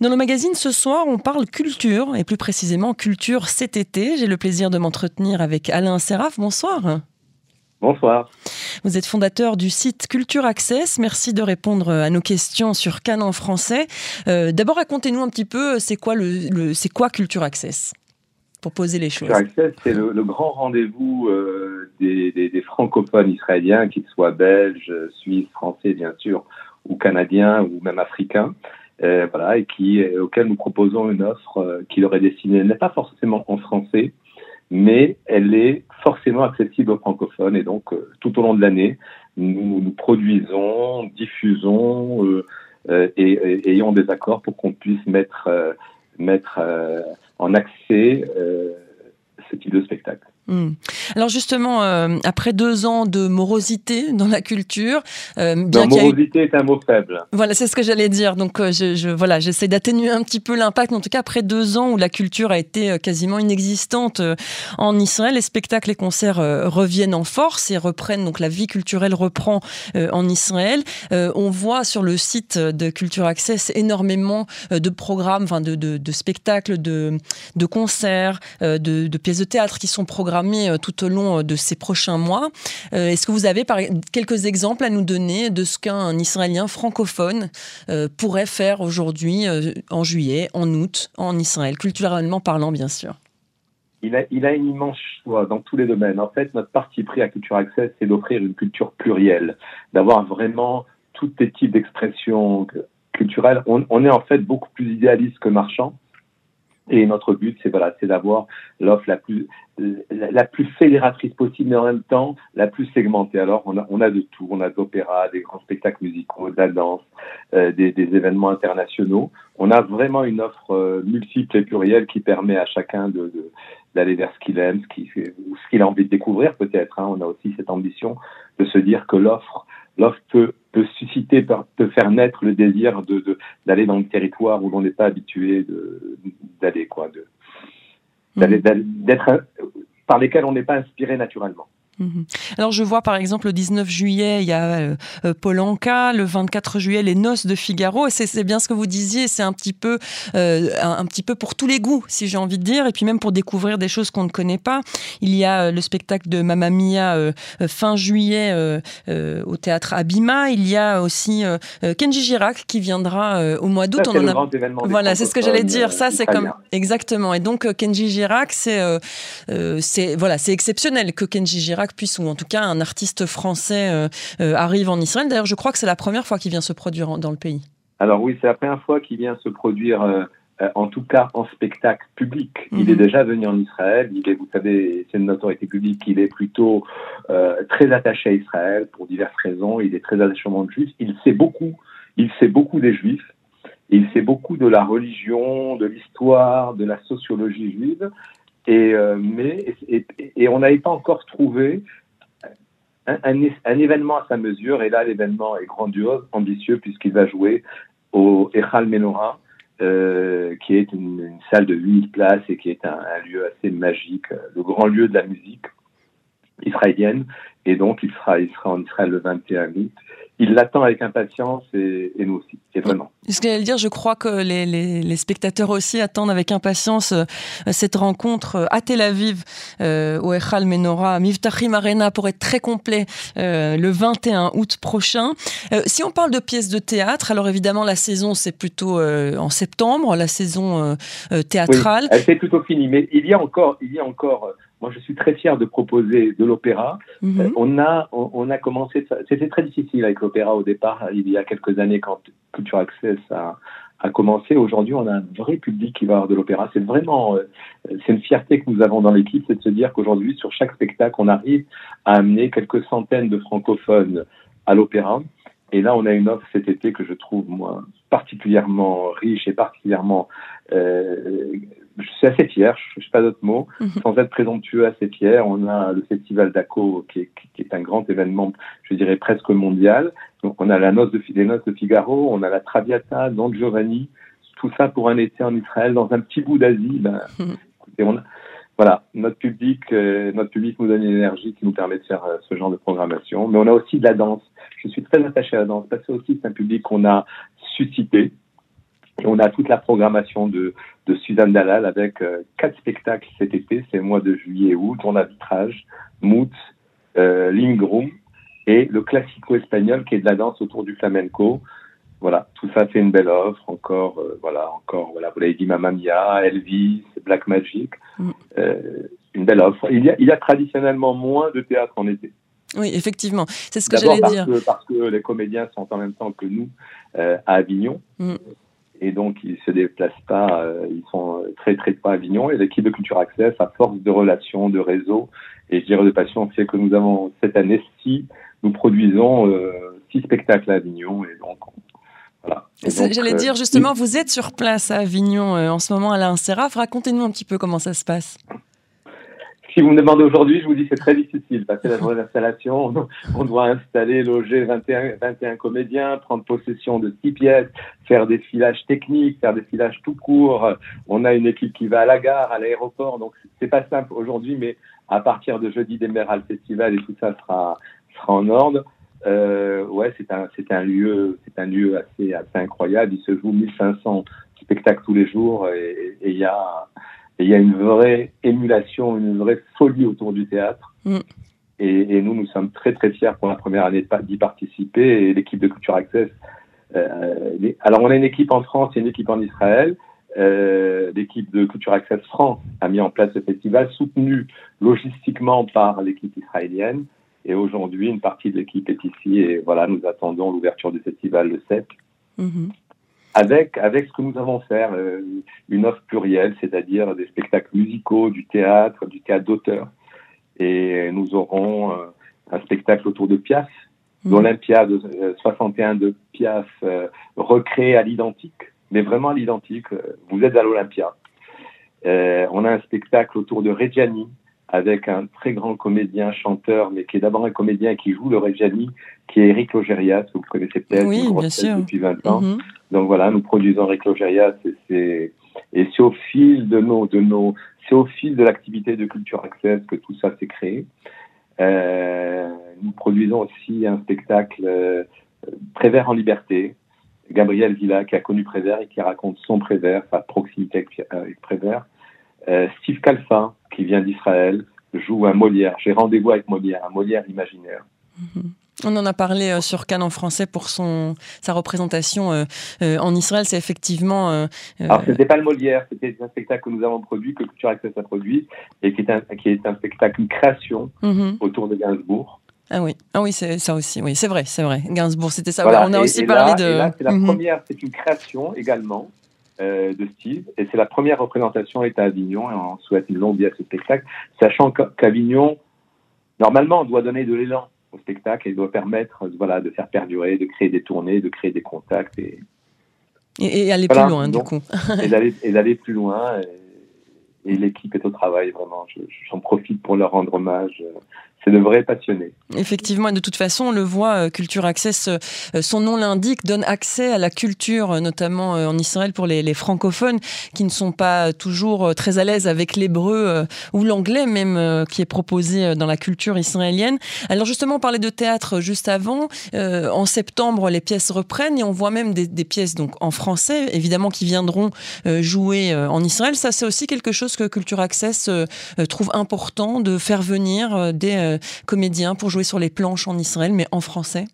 Dans le magazine ce soir, on parle culture, et plus précisément culture cet été. J'ai le plaisir de m'entretenir avec Alain Seraf. Bonsoir. Bonsoir. Vous êtes fondateur du site Culture Access. Merci de répondre à nos questions sur Cannes en français. Euh, d'abord, racontez-nous un petit peu, c'est quoi, le, c'est quoi Culture Access? Pour poser les choses. Culture Access, c'est le, grand rendez-vous euh, des, des, francophones israéliens, qu'ils soient belges, suisses, français, bien sûr, ou canadiens, ou même africains. Euh, voilà, et qui, euh, auquel nous proposons une offre euh, qui leur est destinée. Elle n'est pas forcément en français, mais elle est forcément accessible aux francophones. Et donc, tout au long de l'année, nous, nous produisons, diffusons et, et, ayons des accords pour qu'on puisse mettre, mettre en accès ce type de spectacle. Hmm. Alors justement, euh, après deux ans de morosité dans la culture, euh, bien morosité est un mot faible. Voilà, c'est ce que j'allais dire. Donc euh, je, voilà, j'essaie d'atténuer un petit peu l'impact. En tout cas, après deux ans où la culture a été quasiment inexistante en Israël, les spectacles et concerts reviennent en force et reprennent. Donc la vie culturelle reprend en Israël. on voit sur le site de Culture Access énormément de programmes, enfin de, de, spectacles, de, de concerts, de, de pièces de théâtre qui sont programmés euh, tout au long euh, de ces prochains mois. Euh, est-ce que vous avez par, quelques exemples à nous donner de ce qu'un Israélien francophone pourrait faire aujourd'hui, en juillet, en août, en Israël, culturellement parlant, bien sûr? Il a, il a une immense choix dans tous les domaines. En fait, notre parti pris à Culture Access, c'est d'offrir une culture plurielle, d'avoir vraiment tous les types d'expressions culturelles. On, on, est en fait beaucoup plus idéaliste que marchand. Et notre but, c'est voilà, c'est d'avoir l'offre la plus la, plus fédératrice possible, mais en même temps la plus segmentée. Alors, on a, on a de tout. On a de l'opéra, des grands spectacles musicaux, de la danse, euh, des, des, événements internationaux. On a vraiment une offre euh, multiple et plurielle qui permet à chacun de, d'aller vers ce qu'il aime, ce qu'il, ce qu'il a envie de découvrir peut-être. Hein. On a aussi cette ambition de se dire que l'offre l'offre peut, susciter, peut faire naître le désir de, d'aller dans le territoire où l'on n'est pas habitué d'aller, quoi, de, d'aller, mmh. d'être, par lesquels on n'est pas inspiré naturellement. Mhm. Alors je vois par exemple le 19 juillet, il y a euh, euh Polanka, le 24 juillet les Noces de Figaro, et c'est bien ce que vous disiez, c'est un petit peu euh, un, petit peu pour tous les goûts, si j'ai envie de dire, et puis même pour découvrir des choses qu'on ne connaît pas. Il y a euh, le spectacle de Mamma Mia fin juillet au théâtre Abima. Il y a aussi Kenji Girac qui viendra au mois d'août. On en a... Voilà, c'est ce que j'allais dire. Ça, c'est comme exactement. Et donc Kenji Girac, c'est c'est voilà, c'est exceptionnel que Kenji Girac puisse, ou en tout cas un artiste français euh, euh, arrive en Israël. D'ailleurs, je crois que c'est la première fois qu'il vient se produire dans le pays. Alors oui, c'est la première fois qu'il vient se produire, euh, en tout cas en spectacle public. Il est mhm. déjà venu en Israël. Il est, vous savez, c'est une autorité publique. Il est plutôt très attaché à Israël pour diverses raisons. Il est très attaché au monde juif. Il sait beaucoup. Il sait beaucoup des juifs. Il sait beaucoup de la religion, de l'histoire, de la sociologie juive. Et, euh, mais, et, on n'avait pas encore trouvé un, événement à sa mesure. Et là, l'événement est grandiose, ambitieux, puisqu'il va jouer au Echal Menorah, euh, qui est une, salle de 8000 places et qui est un, un, lieu assez magique, le grand lieu de la musique israélienne. Et donc, il sera, il sera en Israël le 21 août il l'attend avec impatience et, nous aussi, et vraiment. Ce que j'allais dire, je crois que les, spectateurs aussi attendent avec impatience euh, cette rencontre euh, à Tel Aviv, euh, au Echal Menorah, Miftachim Arena, pour être très complet, le 21 août prochain. si on parle de pièces de théâtre, alors évidemment, la saison, c'est plutôt en septembre, la saison théâtrale. elle s'est plutôt finie, mais il y a encore, il y a encore moi, je suis très fier de proposer de l'opéra. Mhm. Euh, on a, on, a commencé. C'était très difficile avec l'opéra au départ, il y a quelques années, quand Culture Access a, a commencé. Aujourd'hui, on a un vrai public qui va avoir de l'opéra. C'est vraiment, euh, c'est une fierté que nous avons dans l'équipe, c'est de se dire qu'aujourd'hui, sur chaque spectacle, on arrive à amener quelques centaines de francophones à l'opéra. Et là, on a une offre cet été que je trouve moi particulièrement riche et particulièrement euh, je suis assez fier, je ne sais pas d'autres mots, mhm. sans être présomptueux, assez fier. On a le festival d'ACO qui est, qui est, un grand événement, je dirais presque mondial. Donc on a la noce de, les noces de Figaro, on a la Traviata, Don Giovanni, tout ça pour un été en Israël, dans un petit bout d'Asie. Ben, mhm. écoutez, on voilà, notre public, euh, notre public nous donne une énergie qui nous permet de faire euh, ce genre de programmation. Mais on a aussi de la danse. Je suis très attaché à la danse parce que aussi c'est un public qu'on a suscité on a toute la programmation de, de Suzanne Dalal avec euh, quatre spectacles cet été, c'est le mois de juillet et août. On a Vitrage, Moot, euh, Room et le classico espagnol qui est de la danse autour du flamenco. Voilà, tout ça fait une belle offre. Encore, euh, voilà, encore, voilà, vous l'avez dit, Mamma Mia, Elvis, Black Magic, mm. une belle offre. Il y, a, il y a traditionnellement moins de théâtre en été. Oui, effectivement, c'est ce que j'allais dire. parce que les comédiens sont en même temps que nous à Avignon. Mm. Et donc, ils se déplacent pas, ils sont très, très pas à Avignon. Et l'équipe de Culture Access, à force de relations, de réseaux et je dirais de passion, c'est que nous avons cette année, si nous produisons six spectacles à Avignon. Et donc, J'allais dire euh, justement, vous êtes sur place à Avignon euh, en ce moment à l'Inseraf. Racontez-nous un petit peu comment ça se passe. Si vous me demandez aujourd'hui, je vous dis c'est très difficile que la installation, on doit installer, loger 21, 21 comédiens, prendre possession de six pièces, faire des filages techniques, faire des filages tout court. On a une équipe qui va à la gare, à l'aéroport, donc c'est pas simple aujourd'hui, mais à partir de jeudi d'Emerald Festival et tout ça sera sera en ordre. Euh, ouais, c'est un, c'est un lieu, c'est un lieu assez, assez incroyable. Il se joue 1500 spectacles tous les jours et il y a, il y a une vraie émulation, une vraie folie autour du théâtre. Mm. Et, et, nous, nous sommes très très fiers pour la première année d'y participer. Et l'équipe de Culture Access, euh, alors on a une équipe en France et une équipe en Israël. Euh, l'équipe de Culture Access France a mis en place ce festival, soutenu logistiquement par l'équipe israélienne. Et aujourd'hui, une partie de l'équipe est ici et voilà, nous attendons l'ouverture du festival le 7. Mhm. Avec, avec ce que nous avons fait, euh, une offre plurielle, c'est-à-dire des spectacles musicaux, du théâtre, du théâtre d'auteur. Et nous aurons euh, un spectacle autour de Piaf, mmh. l'Olympiade 61 de Piaf, euh, recréé à l'identique, mais vraiment à l'identique. Vous êtes à l'Olympia. on a un spectacle autour de Reggiani, avec un très grand comédien, chanteur, mais qui est d'abord un comédien qui joue le Reggiani, qui est Eric Logérias, que vous connaissez peut-être, oui, depuis 20 ans. Mhm. Donc voilà, nous produisons Eric Logérias et c'est et c'est au fil de nos de nos c'est au fil de l'activité de Culture Access que tout ça s'est créé. Euh, nous produisons aussi un spectacle euh, Prévert en liberté. Gabriel Villa qui a connu Prévert et qui raconte son Prévert, sa proximité avec Prévert. Euh, Steve Calfin, qui vient d'Israël, joue un Molière. J'ai rendez-vous avec Molière, un Molière imaginaire. Mhm. On en a parlé euh, sur Cannes en français pour son, sa représentation euh, en Israël. C'est effectivement. Alors, ce n'était pas le Molière, c'était un spectacle que nous avons produit, que Culture Access a produit, et qui est un, qui est un spectacle, une création mhm. autour de Gainsbourg. Ah oui, ah oui c'est ça aussi. Oui, c'est vrai, c'est vrai. Gainsbourg, c'était ça. on a aussi parlé de. c'est la mhm. première, c'est une création également euh, de Steve. Et c'est la première représentation est à Avignon et on souhaite une longue vie à ce spectacle, sachant qu'Avignon, normalement, doit donner de l'élan au spectacle et doit permettre voilà, de faire perdurer, de créer des tournées, de créer des contacts. Et, et, aller plus loin, du coup. et d'aller plus loin. Et, l'équipe est au travail, vraiment. J'en profite pour leur rendre hommage c'est de vrais passionnés. Effectivement, et de toute façon, on le voit, euh, Culture Access, euh, euh, son nom l'indique, donne accès à la culture, notamment en Israël pour les, francophones qui ne sont pas toujours très à l'aise avec l'hébreu ou l'anglais même qui est proposé dans la culture israélienne. Alors justement, on parlait de théâtre juste avant. en septembre, les pièces reprennent et on voit même des, des pièces donc en français, évidemment, qui viendront jouer en Israël. Ça, c'est aussi quelque chose que Culture Access trouve important de faire venir des euh, comédien pour jouer sur les planches en Israël, mais en français?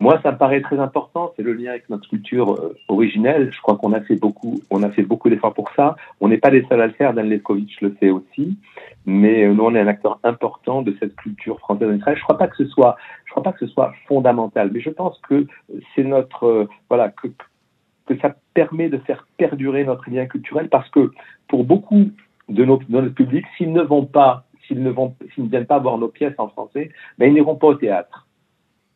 Moi, ça me paraît très important. C'est le lien avec notre culture euh, originelle. Je crois qu'on a fait beaucoup, beaucoup d'efforts pour ça. On n'est pas les seuls à le faire. Dan Levkovitch le fait aussi. Mais euh, nous, on est un acteur important de cette culture française en Israël. Je crois pas que ce soit, je crois pas que ce soit fondamental. Mais je pense que c'est notre, voilà, que ça permet de faire perdurer notre lien culturel parce que pour beaucoup de, nos, de notre public, s'ils ne vont pas s'ils ne, vont, s'ils ne viennent pas voir nos pièces en français, ben, ils n'iront pas au théâtre.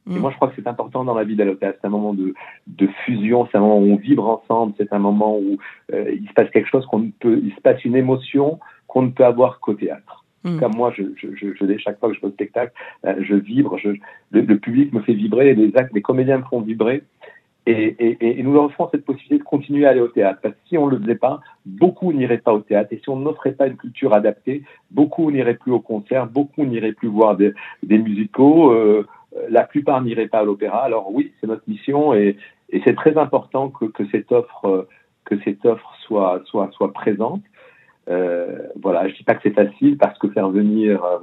Et mm. moi, je crois que c'est important dans la vie d'aller au théâtre. C'est un moment de, de fusion, c'est un moment où on vibre ensemble, c'est un moment où euh, il se passe quelque chose qu'on peut, il se passe une émotion qu'on ne peut avoir qu'au théâtre. Mm. Comme moi, je, je, je, je, chaque fois que je fais au spectacle, euh, je vibre, je, le, le, public me fait vibrer, les actes, les comédiens me font vibrer. Et, et, et, nous leur offrons cette possibilité de continuer à aller au théâtre. Parce que si on ne le faisait pas, beaucoup n'iraient pas au théâtre. Et si on n'offrait pas une culture adaptée, beaucoup n'iraient plus au concert, beaucoup n'iraient plus voir des, des musicaux, euh, la plupart n'iraient pas à l'opéra. Alors oui, c'est notre mission et, et c'est très important que, que, cette offre, que cette offre soit, soit, soit présente. Euh, voilà, je dis pas que c'est facile parce que faire venir. Euh,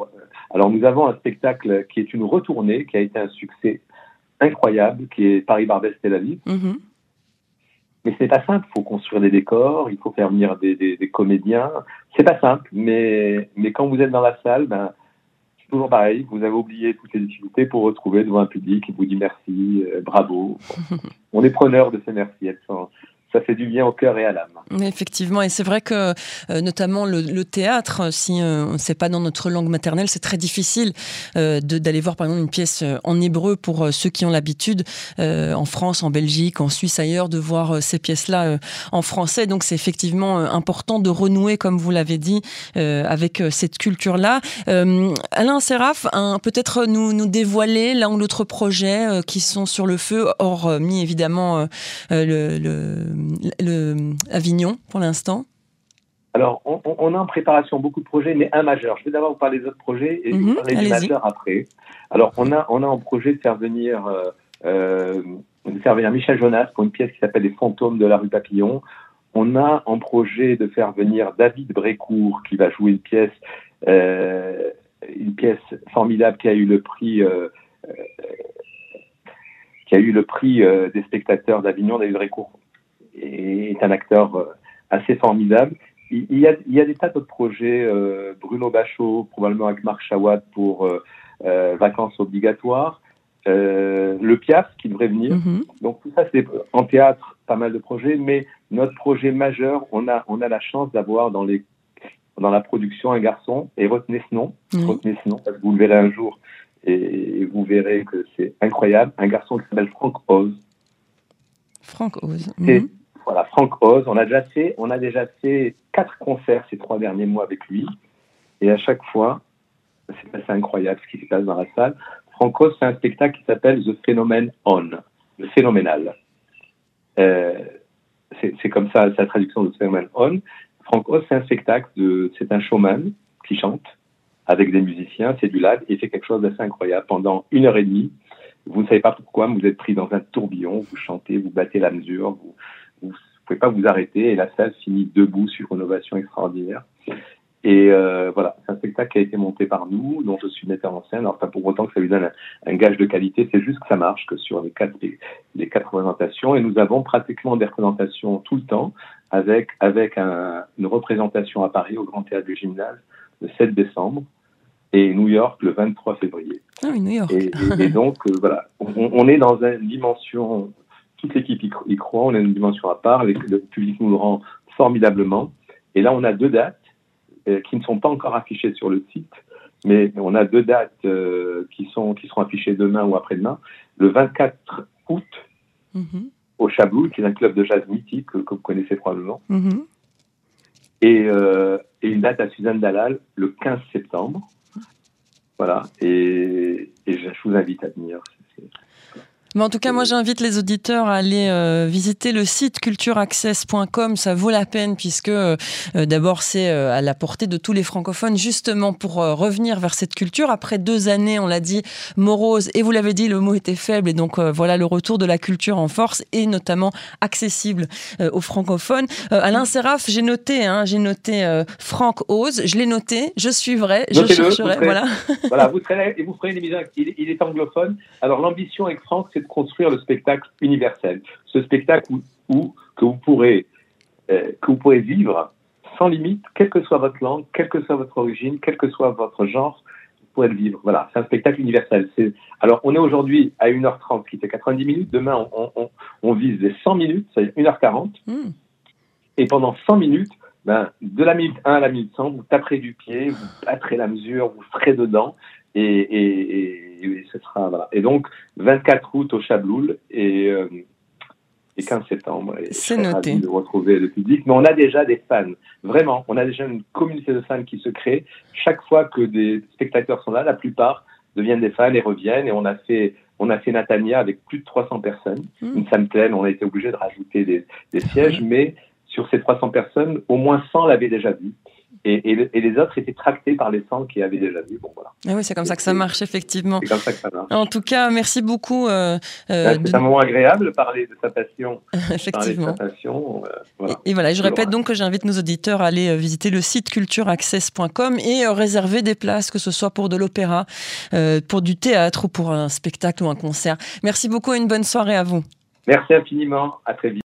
alors nous avons un spectacle qui est une retournée, qui a été un succès incroyable, qui est Paris Barbès Tel Aviv. Mm-hmm. Mais ce n'est pas simple. Il faut construire des décors, il faut faire venir des, des, des comédiens. C'est pas simple, mais mais quand vous êtes dans la salle, ben c'est toujours pareil. Vous avez oublié toutes les difficultés pour retrouver devant un public qui vous dit merci, euh, bravo. On est preneur de ces merci. Elles sont, ça fait du bien au cœur et à l'âme. Effectivement, et c'est vrai que euh, notamment le, théâtre, si euh, on ne sait pas dans notre langue maternelle, c'est très difficile euh, d'aller voir par exemple une pièce en hébreu pour ceux qui ont l'habitude en France, en Belgique, en Suisse, ailleurs, de voir ces pièces-là en français. Donc c'est effectivement important de renouer, comme vous l'avez dit, avec cette culture-là. Alain Séraph, peut-être nous, dévoiler l'un ou l'autre projet qui sont sur le feu, hormis évidemment le, Avignon pour l'instant? Alors, on, a en préparation beaucoup de projets, mais un majeur. Je vais d'abord vous parler des autres projets et vous mhm, parler du majeur après. Alors, on a, on a en projet de faire venir, euh, euh, de faire venir Michel Jonas pour une pièce qui s'appelle Les fantômes de la rue Papillon. On a en projet de faire venir David Brécourt qui va jouer une pièce, euh, une pièce formidable qui a eu le prix, qui a eu le prix des spectateurs d'Avignon. David Brécourt est un acteur euh, assez formidable. Il y a, il y a des tas d'autres projets, euh, Bruno Bachot, probablement avec Marc Chawat pour euh, Vacances obligatoires, le Piaf qui devrait venir. Mm-hmm. Donc tout ça, c'est en théâtre, pas mal de projets, mais notre projet majeur, on a, on a la chance d'avoir dans les dans la production un garçon, et retenez ce nom, retenez ce nom, parce que vous le verrez un jour, et, vous verrez que c'est incroyable, un garçon qui s'appelle Franck Oz. Franck Oz. Voilà, Franck Oz. On a déjà fait, on a déjà fait quatre concerts ces trois derniers mois avec lui. Et à chaque fois, c'est assez incroyable ce qui se passe dans la salle. Franck Oz, c'est un spectacle qui s'appelle The Phenomenon On, le phénoménal. Euh, c'est comme ça sa traduction de The Phenomenon On. Franck Oz, c'est un spectacle de, c'est un showman qui chante avec des musiciens, c'est du live, et fait quelque chose d'assez incroyable pendant une heure et demie. Vous ne savez pas pourquoi, mais vous êtes pris dans un tourbillon, vous chantez, vous battez la mesure, vous, pouvez pas vous arrêter et la salle finit debout sur une ovation extraordinaire. Et euh, voilà, c'est un spectacle qui a été monté par nous, dont je suis metteur en scène. Alors pas pour autant que ça lui donne un, gage de qualité, c'est juste que ça marche, que sur les quatre, les, quatre représentations. Et nous avons pratiquement des représentations tout le temps, avec, avec un, une représentation à Paris au Grand Théâtre du Gymnase le 7 décembre et New York le 23 février. Ah oui, New York. Et, donc, euh, voilà, on, on, est dans une dimension toute l'équipe y, croit, on a une dimension à part, le public nous le rend formidablement. Et là, on a deux dates euh, qui ne sont pas encore affichées sur le site, mais on a deux dates euh, qui, sont, qui seront affichées demain ou après-demain. Le 24 août, mm-hmm. au Chabloul, qui est un club de jazz mythique que, vous connaissez probablement. Mm-hmm. Et, euh, et, une date à Suzanne Dalal le 15 septembre. Voilà, et, et je vous invite à venir. Mais en tout cas, moi, j'invite les auditeurs à aller euh, visiter le site cultureaccess.com. Ça vaut la peine puisque euh, euh, d'abord, c'est à la portée de tous les francophones, justement pour revenir vers cette culture. Après deux années, on l'a dit, morose, et vous l'avez dit, le mot était faible. Et donc, voilà le retour de la culture en force et notamment accessible aux francophones. Alain Séraph, j'ai noté, hein, j'ai noté Franck Ose. Je l'ai noté, je suivrai, je chercherai. voilà. voilà, vous serez et vous ferez une émission. Il, il est anglophone. Alors, l'ambition avec Franck, c'est construire le spectacle universel. Ce spectacle où, que, vous pourrez, euh, que vous pourrez vivre sans limite, quelle que soit votre langue, quelle que soit votre origine, quel que soit votre genre, vous pourrez le vivre. Voilà, c'est un spectacle universel. Alors, on est aujourd'hui à 1h30, qui fait 90 minutes. Demain, on, vise les 100 minutes, c'est-à-dire 1h40. Hmm. Et pendant 100 minutes, ben, de la minute 1 à la minute 100, vous taperez du pied, vous battrez la mesure, vous ferez dedans. Et, et, ce sera voilà. Et donc 24 août au Chabloul et, euh, et 15 septembre. C'est noté. De retrouver le public, mais on a déjà des fans. Vraiment, on a déjà une communauté de fans qui se crée. Chaque fois que des spectateurs sont là, la plupart deviennent des fans et reviennent. Et on a fait on a fait Natania avec plus de 300 personnes, mmh. une salle pleine. On a été obligé de rajouter des, des sièges, mais sur ces 300 personnes, au moins 100 l'avaient déjà vu. Et, les autres étaient tractés par les 100 qui avaient déjà vu. Bon, voilà. Ah oui, c'est comme ça que ça marche, effectivement. C'est comme ça que ça marche. En tout cas, merci beaucoup. Euh, euh c'est un moment agréable de parler de sa passion. effectivement. Sa passion, euh, voilà. Et, voilà, je répète donc que j'invite nos auditeurs à aller euh, visiter le site cultureaccess.com et réserver des places, que ce soit pour de l'opéra, pour du théâtre ou pour un spectacle ou un concert. Merci beaucoup et une bonne soirée à vous. Merci infiniment. À très vite.